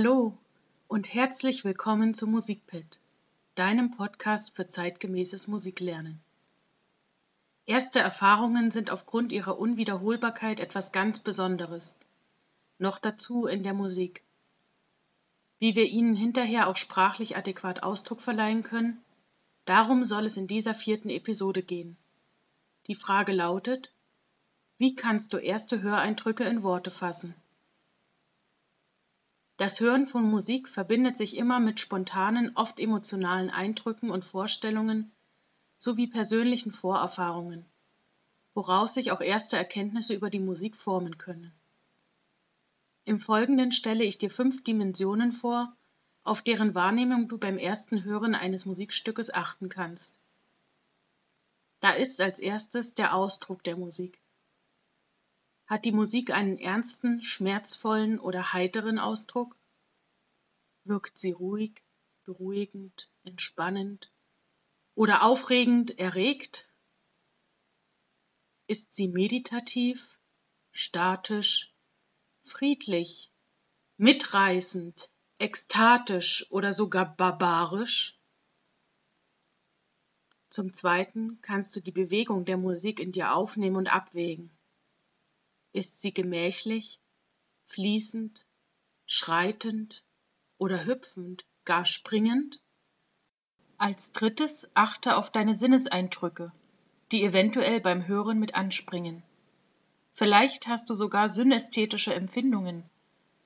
Hallo und herzlich willkommen zu Musikpad, deinem Podcast für zeitgemäßes Musiklernen. Erste Erfahrungen sind aufgrund ihrer Unwiederholbarkeit etwas ganz Besonderes, noch dazu in der Musik. Wie wir ihnen hinterher auch sprachlich adäquat Ausdruck verleihen können, darum soll es in dieser vierten Episode gehen. Die Frage lautet, wie kannst du erste Höreindrücke in Worte fassen? Das Hören von Musik verbindet sich immer mit spontanen, oft emotionalen Eindrücken und Vorstellungen sowie persönlichen Vorerfahrungen, woraus sich auch erste Erkenntnisse über die Musik formen können. Im Folgenden stelle ich dir fünf Dimensionen vor, auf deren Wahrnehmung du beim ersten Hören eines Musikstückes achten kannst. Da ist als erstes der Ausdruck der Musik. Hat die Musik einen ernsten, schmerzvollen oder heiteren Ausdruck? Wirkt sie ruhig, beruhigend, entspannend oder aufregend, erregt? Ist sie meditativ, statisch, friedlich, mitreißend, ekstatisch oder sogar barbarisch? Zum Zweiten kannst du die Bewegung der Musik in dir aufnehmen und abwägen. Ist sie gemächlich, fließend, schreitend oder hüpfend, gar springend? Als drittes achte auf deine Sinneseindrücke, die eventuell beim Hören mit anspringen. Vielleicht hast du sogar synästhetische Empfindungen,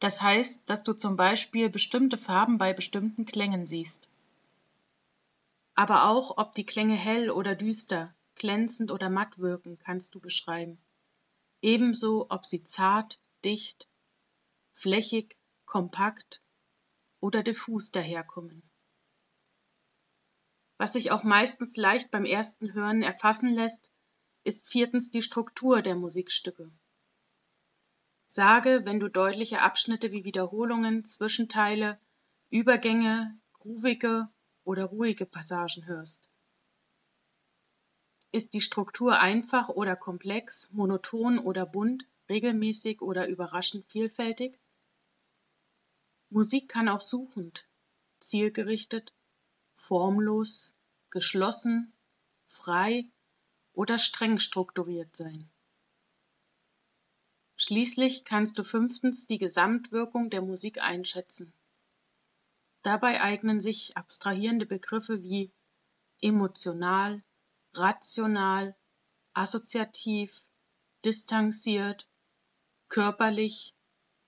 das heißt, dass du zum Beispiel bestimmte Farben bei bestimmten Klängen siehst. Aber auch, ob die Klänge hell oder düster, glänzend oder matt wirken, kannst du beschreiben ebenso ob sie zart, dicht, flächig, kompakt oder diffus daherkommen. Was sich auch meistens leicht beim ersten Hören erfassen lässt, ist viertens die Struktur der Musikstücke. Sage, wenn du deutliche Abschnitte wie Wiederholungen, Zwischenteile, Übergänge, groovige oder ruhige Passagen hörst. Ist die Struktur einfach oder komplex, monoton oder bunt, regelmäßig oder überraschend vielfältig? Musik kann auch suchend, zielgerichtet, formlos, geschlossen, frei oder streng strukturiert sein. Schließlich kannst du fünftens die Gesamtwirkung der Musik einschätzen. Dabei eignen sich abstrahierende Begriffe wie emotional, rational, assoziativ, distanziert, körperlich,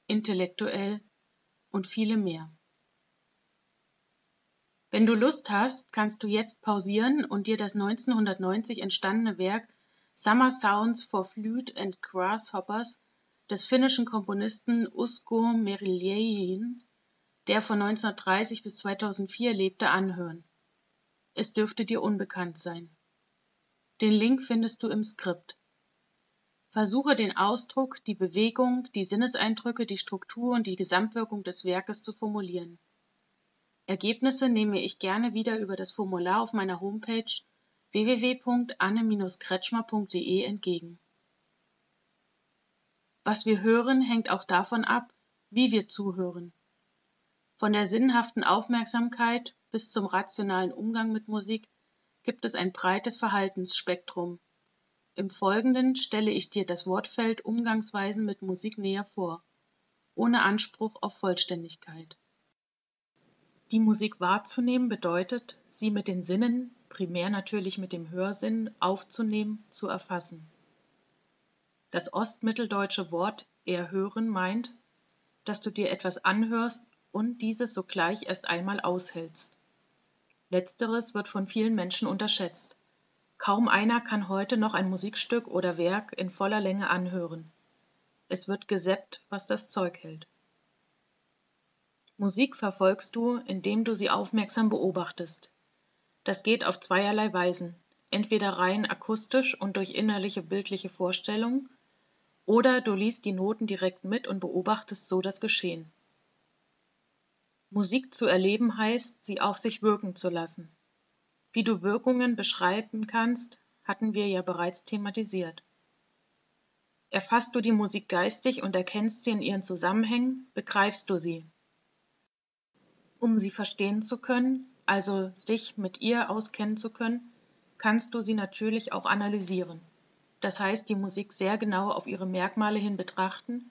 intellektuell und viele mehr. Wenn du Lust hast, kannst du jetzt pausieren und dir das 1990 entstandene Werk Summer Sounds for Flute and Grasshoppers des finnischen Komponisten Usko Meriljärven, der von 1930 bis 2004 lebte, anhören. Es dürfte dir unbekannt sein. Den Link findest du im Skript. Versuche den Ausdruck, die Bewegung, die Sinneseindrücke, die Struktur und die Gesamtwirkung des Werkes zu formulieren. Ergebnisse nehme ich gerne wieder über das Formular auf meiner Homepage www.anne-kretschmer.de entgegen. Was wir hören, hängt auch davon ab, wie wir zuhören. Von der sinnhaften Aufmerksamkeit bis zum rationalen Umgang mit Musik gibt es ein breites Verhaltensspektrum. Im Folgenden stelle ich dir das Wortfeld Umgangsweisen mit Musik näher vor, ohne Anspruch auf Vollständigkeit. Die Musik wahrzunehmen bedeutet, sie mit den Sinnen, primär natürlich mit dem Hörsinn, aufzunehmen, zu erfassen. Das ostmitteldeutsche Wort erhören meint, dass du dir etwas anhörst und dieses sogleich erst einmal aushältst. Letzteres wird von vielen Menschen unterschätzt. Kaum einer kann heute noch ein Musikstück oder Werk in voller Länge anhören. Es wird gesäppt, was das Zeug hält. Musik verfolgst du, indem du sie aufmerksam beobachtest. Das geht auf zweierlei Weisen, entweder rein akustisch und durch innerliche bildliche Vorstellung, oder du liest die Noten direkt mit und beobachtest so das Geschehen. Musik zu erleben heißt, sie auf sich wirken zu lassen. Wie du Wirkungen beschreiben kannst, hatten wir ja bereits thematisiert. Erfasst du die Musik geistig und erkennst sie in ihren Zusammenhängen, begreifst du sie. Um sie verstehen zu können, also sich mit ihr auskennen zu können, kannst du sie natürlich auch analysieren. Das heißt, die Musik sehr genau auf ihre Merkmale hin betrachten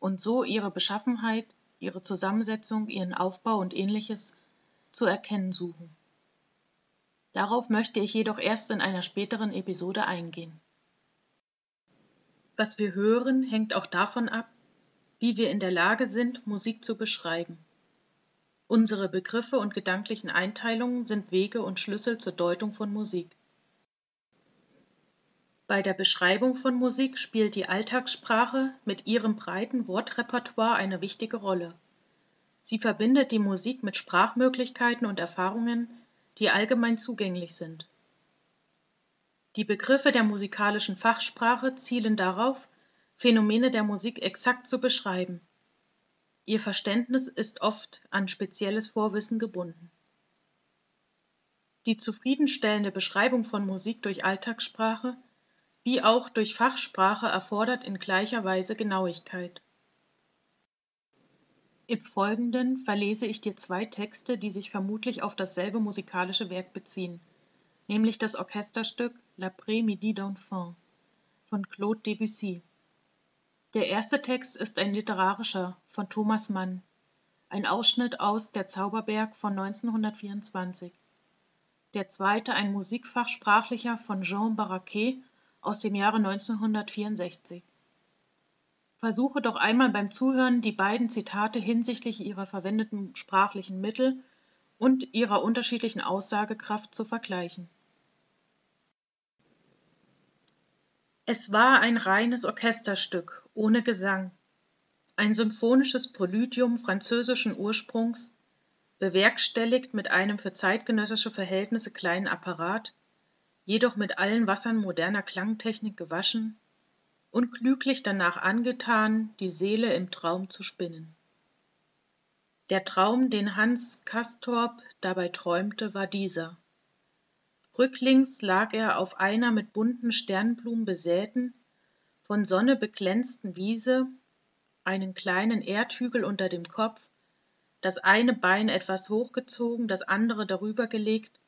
und so ihre Beschaffenheit, ihre Zusammensetzung, ihren Aufbau und ähnliches zu erkennen suchen. Darauf möchte ich jedoch erst in einer späteren Episode eingehen. Was wir hören, hängt auch davon ab, wie wir in der Lage sind, Musik zu beschreiben. Unsere Begriffe und gedanklichen Einteilungen sind Wege und Schlüssel zur Deutung von Musik. Bei der Beschreibung von Musik spielt die Alltagssprache mit ihrem breiten Wortrepertoire eine wichtige Rolle. Sie verbindet die Musik mit Sprachmöglichkeiten und Erfahrungen, die allgemein zugänglich sind. Die Begriffe der musikalischen Fachsprache zielen darauf, Phänomene der Musik exakt zu beschreiben. Ihr Verständnis ist oft an spezielles Vorwissen gebunden. Die zufriedenstellende Beschreibung von Musik durch Alltagssprache wie auch durch Fachsprache erfordert in gleicher Weise Genauigkeit. Im Folgenden verlese ich dir zwei Texte, die sich vermutlich auf dasselbe musikalische Werk beziehen, nämlich das Orchesterstück L'après-midi d'enfant von Claude Debussy. Der erste Text ist ein literarischer von Thomas Mann, ein Ausschnitt aus Der Zauberberg von 1924. Der zweite ein musikfachsprachlicher von Jean Barraquet aus dem Jahre 1964. Versuche doch einmal beim Zuhören die beiden Zitate hinsichtlich ihrer verwendeten sprachlichen Mittel und ihrer unterschiedlichen Aussagekraft zu vergleichen. Es war ein reines Orchesterstück ohne Gesang, ein symphonisches Präludium französischen Ursprungs, bewerkstelligt mit einem für zeitgenössische Verhältnisse kleinen Apparat, jedoch mit allen Wassern moderner Klangtechnik gewaschen und klüglich danach angetan, die Seele im Traum zu spinnen. Der Traum, den Hans Castorp dabei träumte, war dieser. Rücklings lag er auf einer mit bunten Sternblumen besäten, von Sonne beglänzten Wiese, einen kleinen Erdhügel unter dem Kopf, das eine Bein etwas hochgezogen, das andere darüber gelegt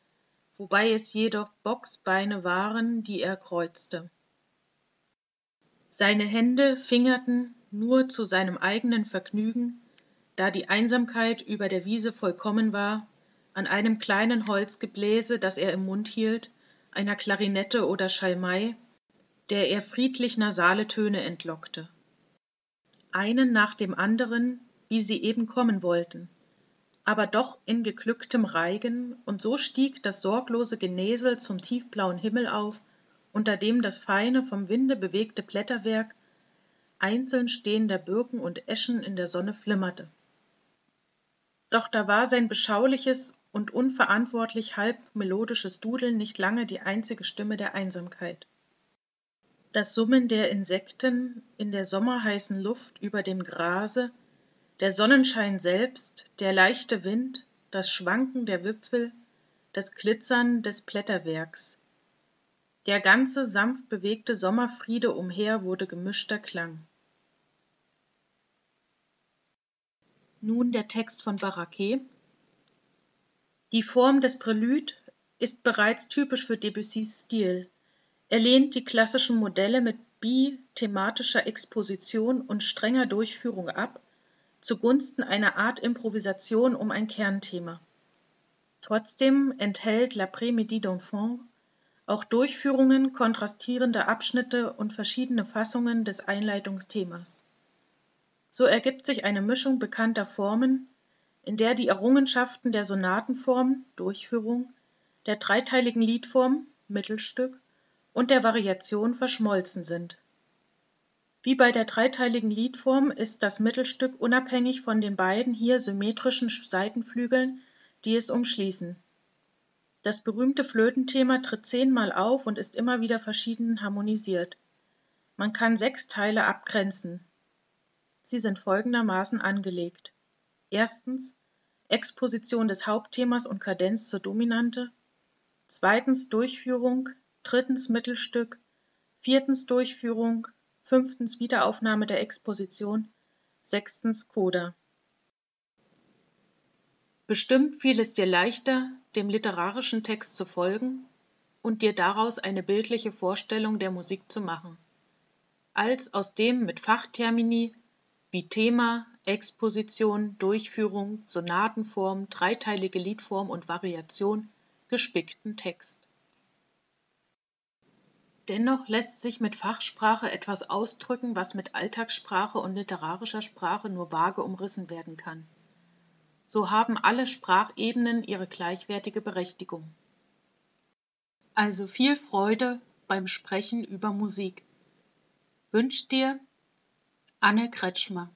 wobei es jedoch Bocksbeine waren, die er kreuzte. Seine Hände fingerten nur zu seinem eigenen Vergnügen, da die Einsamkeit über der Wiese vollkommen war, an einem kleinen Holzgebläse, das er im Mund hielt, einer Klarinette oder Schalmei, der er friedlich nasale Töne entlockte. Einen nach dem anderen, wie sie eben kommen wollten aber doch in geglücktem Reigen, und so stieg das sorglose Genesel zum tiefblauen Himmel auf, unter dem das feine, vom Winde bewegte Blätterwerk einzeln stehender Birken und Eschen in der Sonne flimmerte. Doch da war sein beschauliches und unverantwortlich halb melodisches Dudeln nicht lange die einzige Stimme der Einsamkeit. Das Summen der Insekten in der sommerheißen Luft über dem Grase der Sonnenschein selbst, der leichte Wind, das Schwanken der Wipfel, das Glitzern des Blätterwerks. Der ganze sanft bewegte Sommerfriede umher wurde gemischter Klang. Nun der Text von Barraquet. Die Form des Prälude ist bereits typisch für Debussys Stil. Er lehnt die klassischen Modelle mit bi-thematischer Exposition und strenger Durchführung ab zugunsten einer Art Improvisation um ein Kernthema. Trotzdem enthält L'après-midi d'enfant auch Durchführungen kontrastierender Abschnitte und verschiedene Fassungen des Einleitungsthemas. So ergibt sich eine Mischung bekannter Formen, in der die Errungenschaften der Sonatenform Durchführung, der dreiteiligen Liedform Mittelstück und der Variation verschmolzen sind wie bei der dreiteiligen Liedform ist das Mittelstück unabhängig von den beiden hier symmetrischen Seitenflügeln, die es umschließen. Das berühmte Flötenthema tritt zehnmal auf und ist immer wieder verschieden harmonisiert. Man kann sechs Teile abgrenzen. Sie sind folgendermaßen angelegt. Erstens Exposition des Hauptthemas und Kadenz zur Dominante. Zweitens Durchführung. Drittens Mittelstück. Viertens Durchführung fünftens Wiederaufnahme der Exposition, sechstens Coda. Bestimmt fiel es dir leichter, dem literarischen Text zu folgen und dir daraus eine bildliche Vorstellung der Musik zu machen, als aus dem mit Fachtermini wie Thema, Exposition, Durchführung, Sonatenform, dreiteilige Liedform und Variation gespickten Text. Dennoch lässt sich mit Fachsprache etwas ausdrücken, was mit Alltagssprache und literarischer Sprache nur vage umrissen werden kann. So haben alle Sprachebenen ihre gleichwertige Berechtigung. Also viel Freude beim Sprechen über Musik. Wünscht dir Anne Kretschmer